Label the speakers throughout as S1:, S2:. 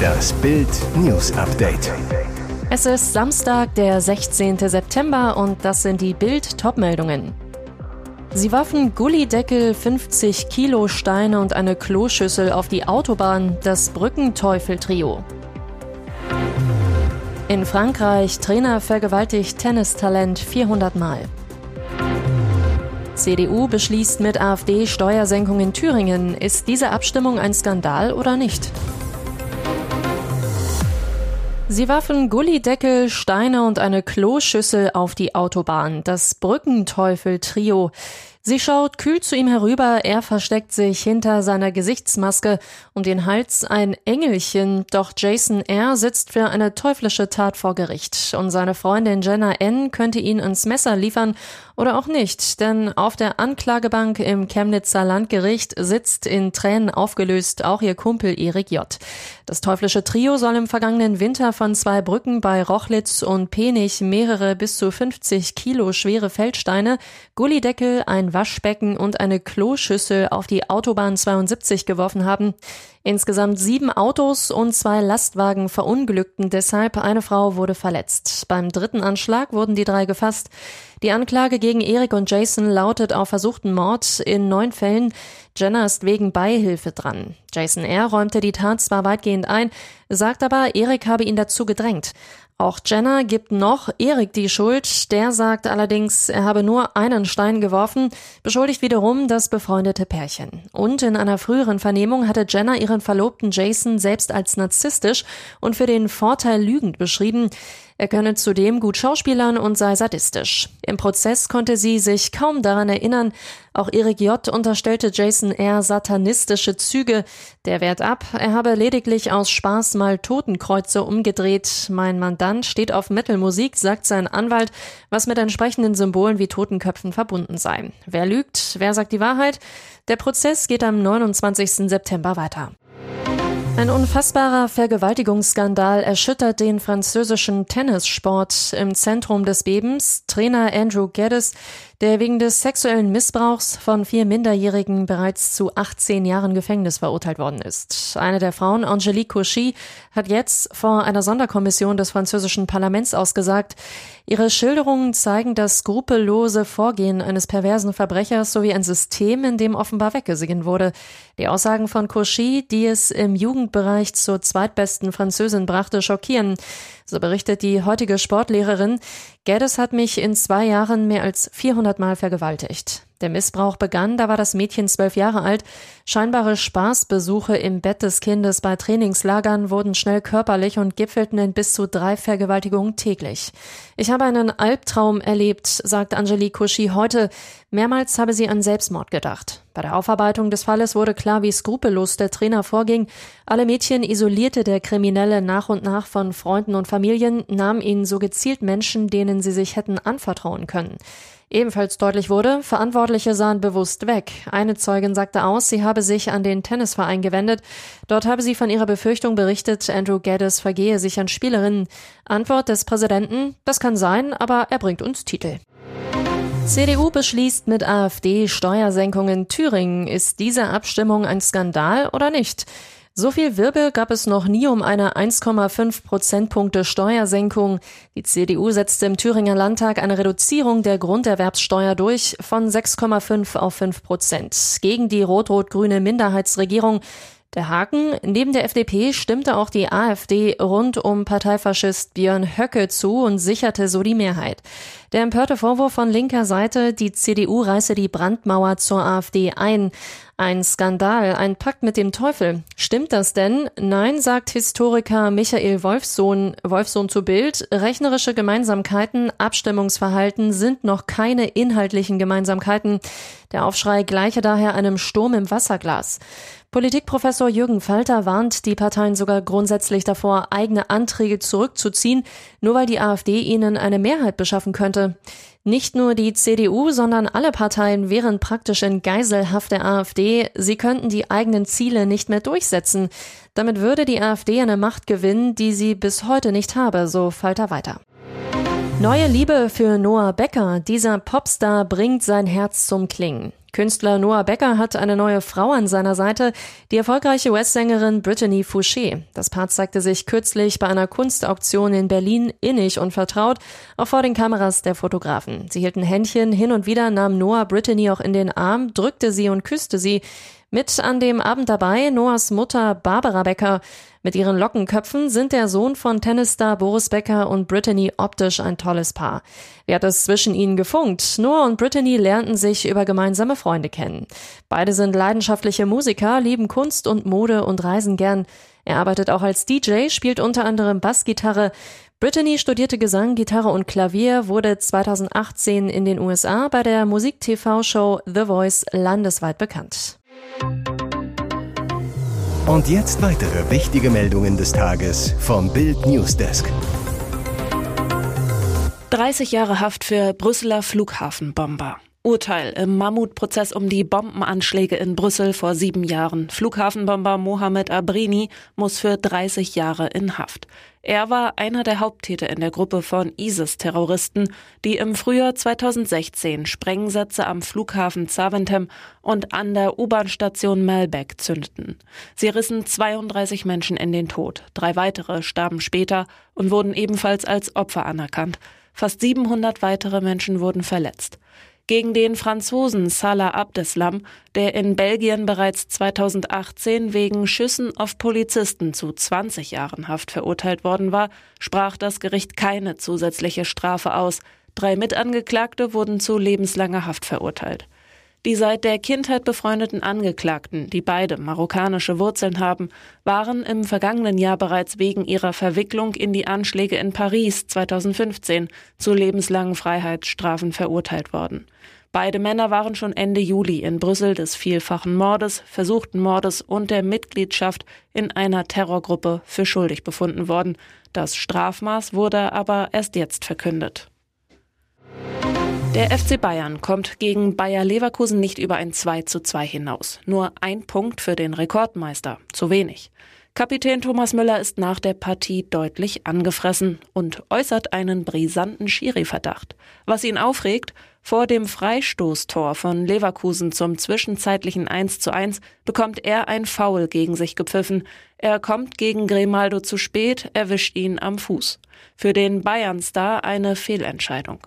S1: Das Bild News Update.
S2: Es ist Samstag, der 16. September und das sind die Bild Topmeldungen. Sie warfen Gullideckel, 50 Kilo Steine und eine Kloschüssel auf die Autobahn, das Brückenteufel-Trio. In Frankreich Trainer vergewaltigt Tennistalent 400 Mal. CDU beschließt mit AfD Steuersenkung in Thüringen. Ist diese Abstimmung ein Skandal oder nicht? Sie warfen Gullideckel, Steine und eine Kloschüssel auf die Autobahn. Das Brückenteufel-Trio. Sie schaut kühl zu ihm herüber, er versteckt sich hinter seiner Gesichtsmaske, um den Hals ein Engelchen, doch Jason R. sitzt für eine teuflische Tat vor Gericht und seine Freundin Jenna N. könnte ihn ins Messer liefern oder auch nicht, denn auf der Anklagebank im Chemnitzer Landgericht sitzt in Tränen aufgelöst auch ihr Kumpel Erik J. Das teuflische Trio soll im vergangenen Winter von zwei Brücken bei Rochlitz und Penich mehrere bis zu 50 Kilo schwere Feldsteine, Gullideckel, ein Waschbecken und eine Kloschüssel auf die Autobahn 72 geworfen haben. Insgesamt sieben Autos und zwei Lastwagen verunglückten deshalb. Eine Frau wurde verletzt. Beim dritten Anschlag wurden die drei gefasst. Die Anklage gegen Erik und Jason lautet auf versuchten Mord in neun Fällen. Jenna ist wegen Beihilfe dran. Jason R. räumte die Tat zwar weitgehend ein, sagt aber, Erik habe ihn dazu gedrängt. Auch Jenna gibt noch Erik die Schuld. Der sagt allerdings, er habe nur einen Stein geworfen, beschuldigt wiederum das befreundete Pärchen. Und in einer früheren Vernehmung hatte Jenna ihren Verlobten Jason selbst als narzisstisch und für den Vorteil lügend beschrieben. Er könne zudem gut schauspielern und sei sadistisch. Im Prozess konnte sie sich kaum daran erinnern. Auch Erik J. unterstellte Jason R. satanistische Züge. Der wehrt ab. Er habe lediglich aus Spaß mal Totenkreuze umgedreht. Mein Mandant steht auf Metalmusik, sagt sein Anwalt, was mit entsprechenden Symbolen wie Totenköpfen verbunden sei. Wer lügt? Wer sagt die Wahrheit? Der Prozess geht am 29. September weiter. Ein unfassbarer Vergewaltigungsskandal erschüttert den französischen Tennissport. Im Zentrum des Bebens Trainer Andrew Geddes, der wegen des sexuellen Missbrauchs von vier Minderjährigen bereits zu 18 Jahren Gefängnis verurteilt worden ist. Eine der Frauen, Angelique Cauchy, hat jetzt vor einer Sonderkommission des französischen Parlaments ausgesagt, ihre Schilderungen zeigen das skrupellose Vorgehen eines perversen Verbrechers sowie ein System, in dem offenbar weggesehen wurde. Die Aussagen von Cauchy, die es im Jugendbereich zur zweitbesten Französin brachte, schockieren. So berichtet die heutige Sportlehrerin, Geddes hat mich in zwei Jahren mehr als 400 Mal vergewaltigt. Der Missbrauch begann, da war das Mädchen zwölf Jahre alt. Scheinbare Spaßbesuche im Bett des Kindes bei Trainingslagern wurden schnell körperlich und gipfelten in bis zu drei Vergewaltigungen täglich. Ich habe einen Albtraum erlebt, sagt Angelique Cauchy heute. Mehrmals habe sie an Selbstmord gedacht. Bei der Aufarbeitung des Falles wurde klar, wie skrupellos der Trainer vorging. Alle Mädchen isolierte der Kriminelle nach und nach von Freunden und Familien, nahm ihnen so gezielt Menschen, denen sie sich hätten anvertrauen können. Ebenfalls deutlich wurde, Verantwortliche sahen bewusst weg. Eine Zeugin sagte aus, sie habe sich an den Tennisverein gewendet. Dort habe sie von ihrer Befürchtung berichtet, Andrew Geddes vergehe sich an Spielerinnen. Antwort des Präsidenten, das kann sein, aber er bringt uns Titel. CDU beschließt mit AfD Steuersenkung in Thüringen. Ist diese Abstimmung ein Skandal oder nicht? So viel Wirbel gab es noch nie um eine 1,5 Prozentpunkte Steuersenkung. Die CDU setzte im Thüringer Landtag eine Reduzierung der Grunderwerbssteuer durch von 6,5 auf 5 Prozent gegen die rot-rot-grüne Minderheitsregierung. Der Haken, neben der FDP stimmte auch die AfD rund um Parteifaschist Björn Höcke zu und sicherte so die Mehrheit. Der empörte Vorwurf von linker Seite, die CDU reiße die Brandmauer zur AfD ein. Ein Skandal, ein Pakt mit dem Teufel. Stimmt das denn? Nein, sagt Historiker Michael Wolfsohn, Wolfsohn zu Bild. Rechnerische Gemeinsamkeiten, Abstimmungsverhalten sind noch keine inhaltlichen Gemeinsamkeiten. Der Aufschrei gleiche daher einem Sturm im Wasserglas. Politikprofessor Jürgen Falter warnt die Parteien sogar grundsätzlich davor, eigene Anträge zurückzuziehen, nur weil die AfD ihnen eine Mehrheit beschaffen könnte. Nicht nur die CDU, sondern alle Parteien wären praktisch in Geiselhaft der AfD. Sie könnten die eigenen Ziele nicht mehr durchsetzen. Damit würde die AfD eine Macht gewinnen, die sie bis heute nicht habe, so Falter weiter. Neue Liebe für Noah Becker. Dieser Popstar bringt sein Herz zum Klingen. Künstler Noah Becker hat eine neue Frau an seiner Seite, die erfolgreiche US-Sängerin Brittany Fouché. Das Paar zeigte sich kürzlich bei einer Kunstauktion in Berlin innig und vertraut, auch vor den Kameras der Fotografen. Sie hielten Händchen, hin und wieder nahm Noah Brittany auch in den Arm, drückte sie und küsste sie. Mit an dem Abend dabei Noahs Mutter Barbara Becker. Mit ihren Lockenköpfen sind der Sohn von Tennisstar Boris Becker und Brittany optisch ein tolles Paar. Wie hat es zwischen ihnen gefunkt? Noah und Brittany lernten sich über gemeinsame Freunde kennen. Beide sind leidenschaftliche Musiker, lieben Kunst und Mode und reisen gern. Er arbeitet auch als DJ, spielt unter anderem Bassgitarre. Brittany studierte Gesang, Gitarre und Klavier, wurde 2018 in den USA bei der Musik-TV-Show The Voice landesweit bekannt.
S1: Und jetzt weitere wichtige Meldungen des Tages vom Bild Newsdesk.
S3: 30 Jahre Haft für Brüsseler Flughafenbomber. Urteil im Mammutprozess um die Bombenanschläge in Brüssel vor sieben Jahren. Flughafenbomber Mohamed Abrini muss für 30 Jahre in Haft. Er war einer der Haupttäter in der Gruppe von ISIS-Terroristen, die im Frühjahr 2016 Sprengsätze am Flughafen Zaventem und an der U-Bahn-Station Melbeck zündeten. Sie rissen 32 Menschen in den Tod. Drei weitere starben später und wurden ebenfalls als Opfer anerkannt. Fast 700 weitere Menschen wurden verletzt gegen den Franzosen Salah Abdeslam, der in Belgien bereits 2018 wegen Schüssen auf Polizisten zu 20 Jahren Haft verurteilt worden war, sprach das Gericht keine zusätzliche Strafe aus. Drei Mitangeklagte wurden zu lebenslanger Haft verurteilt. Die seit der Kindheit befreundeten Angeklagten, die beide marokkanische Wurzeln haben, waren im vergangenen Jahr bereits wegen ihrer Verwicklung in die Anschläge in Paris 2015 zu lebenslangen Freiheitsstrafen verurteilt worden. Beide Männer waren schon Ende Juli in Brüssel des vielfachen Mordes, versuchten Mordes und der Mitgliedschaft in einer Terrorgruppe für schuldig befunden worden. Das Strafmaß wurde aber erst jetzt verkündet. Der FC Bayern kommt gegen Bayer Leverkusen nicht über ein 2 zu 2 hinaus. Nur ein Punkt für den Rekordmeister. Zu wenig. Kapitän Thomas Müller ist nach der Partie deutlich angefressen und äußert einen brisanten Schiri-Verdacht. Was ihn aufregt, vor dem Freistoßtor von Leverkusen zum zwischenzeitlichen 1 zu 1 bekommt er ein Foul gegen sich gepfiffen. Er kommt gegen Grimaldo zu spät, erwischt ihn am Fuß. Für den Bayern-Star eine Fehlentscheidung.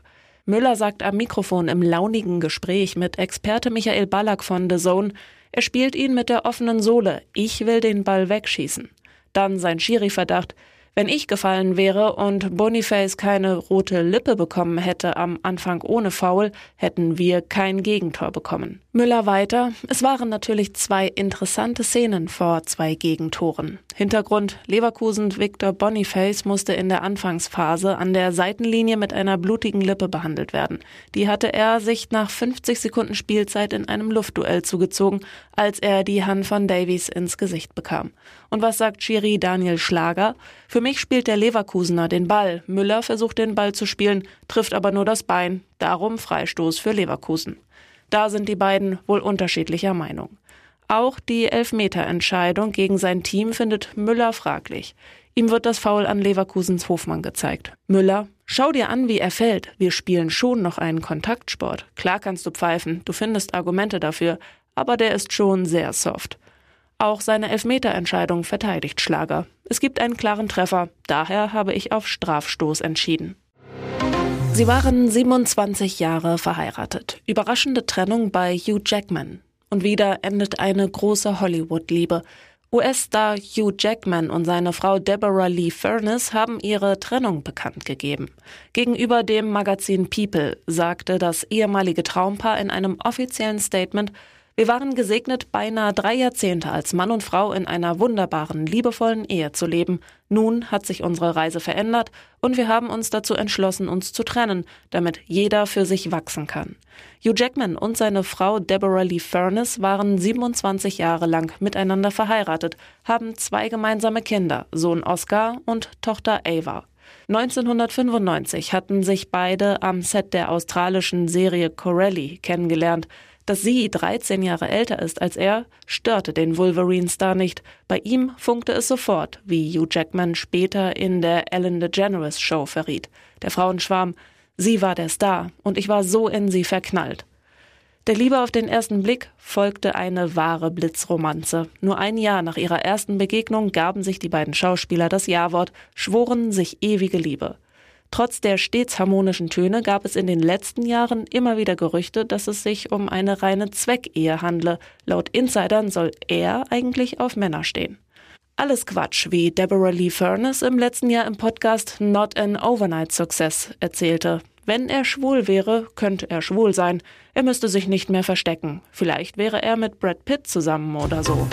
S3: Müller sagt am Mikrofon im launigen Gespräch mit Experte Michael Ballack von The Zone, er spielt ihn mit der offenen Sohle. Ich will den Ball wegschießen. Dann sein Schiri-Verdacht. Wenn ich gefallen wäre und Boniface keine rote Lippe bekommen hätte am Anfang ohne Foul, hätten wir kein Gegentor bekommen. Müller weiter. Es waren natürlich zwei interessante Szenen vor zwei Gegentoren. Hintergrund Leverkusen Victor Boniface musste in der Anfangsphase an der Seitenlinie mit einer blutigen Lippe behandelt werden. Die hatte er sich nach 50 Sekunden Spielzeit in einem Luftduell zugezogen, als er die Hand von Davies ins Gesicht bekam. Und was sagt Schiri Daniel Schlager? Für mich spielt der Leverkusener den Ball. Müller versucht den Ball zu spielen, trifft aber nur das Bein. Darum Freistoß für Leverkusen. Da sind die beiden wohl unterschiedlicher Meinung. Auch die Elfmeterentscheidung gegen sein Team findet Müller fraglich. Ihm wird das Foul an Leverkusens Hofmann gezeigt. Müller, schau dir an, wie er fällt. Wir spielen schon noch einen Kontaktsport. Klar kannst du pfeifen, du findest Argumente dafür, aber der ist schon sehr soft. Auch seine Elfmeterentscheidung verteidigt Schlager. Es gibt einen klaren Treffer, daher habe ich auf Strafstoß entschieden. Sie waren 27 Jahre verheiratet. Überraschende Trennung bei Hugh Jackman. Und wieder endet eine große Hollywood-Liebe. US-Star Hugh Jackman und seine Frau Deborah Lee Furness haben ihre Trennung bekannt gegeben. Gegenüber dem Magazin People sagte das ehemalige Traumpaar in einem offiziellen Statement, wir waren gesegnet, beinahe drei Jahrzehnte als Mann und Frau in einer wunderbaren, liebevollen Ehe zu leben. Nun hat sich unsere Reise verändert und wir haben uns dazu entschlossen, uns zu trennen, damit jeder für sich wachsen kann. Hugh Jackman und seine Frau Deborah Lee Furness waren 27 Jahre lang miteinander verheiratet, haben zwei gemeinsame Kinder, Sohn Oscar und Tochter Ava. 1995 hatten sich beide am Set der australischen Serie Corelli kennengelernt. Dass sie 13 Jahre älter ist als er, störte den Wolverine-Star nicht. Bei ihm funkte es sofort, wie Hugh Jackman später in der Ellen DeGeneres Show verriet. Der Frauenschwarm, sie war der Star und ich war so in sie verknallt. Der Liebe auf den ersten Blick folgte eine wahre Blitzromanze. Nur ein Jahr nach ihrer ersten Begegnung gaben sich die beiden Schauspieler das Ja-Wort, schworen sich ewige Liebe. Trotz der stets harmonischen Töne gab es in den letzten Jahren immer wieder Gerüchte, dass es sich um eine reine Zweckehe handle. Laut Insidern soll er eigentlich auf Männer stehen. Alles Quatsch, wie Deborah Lee Furness im letzten Jahr im Podcast Not an Overnight Success erzählte. Wenn er schwul wäre, könnte er schwul sein. Er müsste sich nicht mehr verstecken. Vielleicht wäre er mit Brad Pitt zusammen oder so.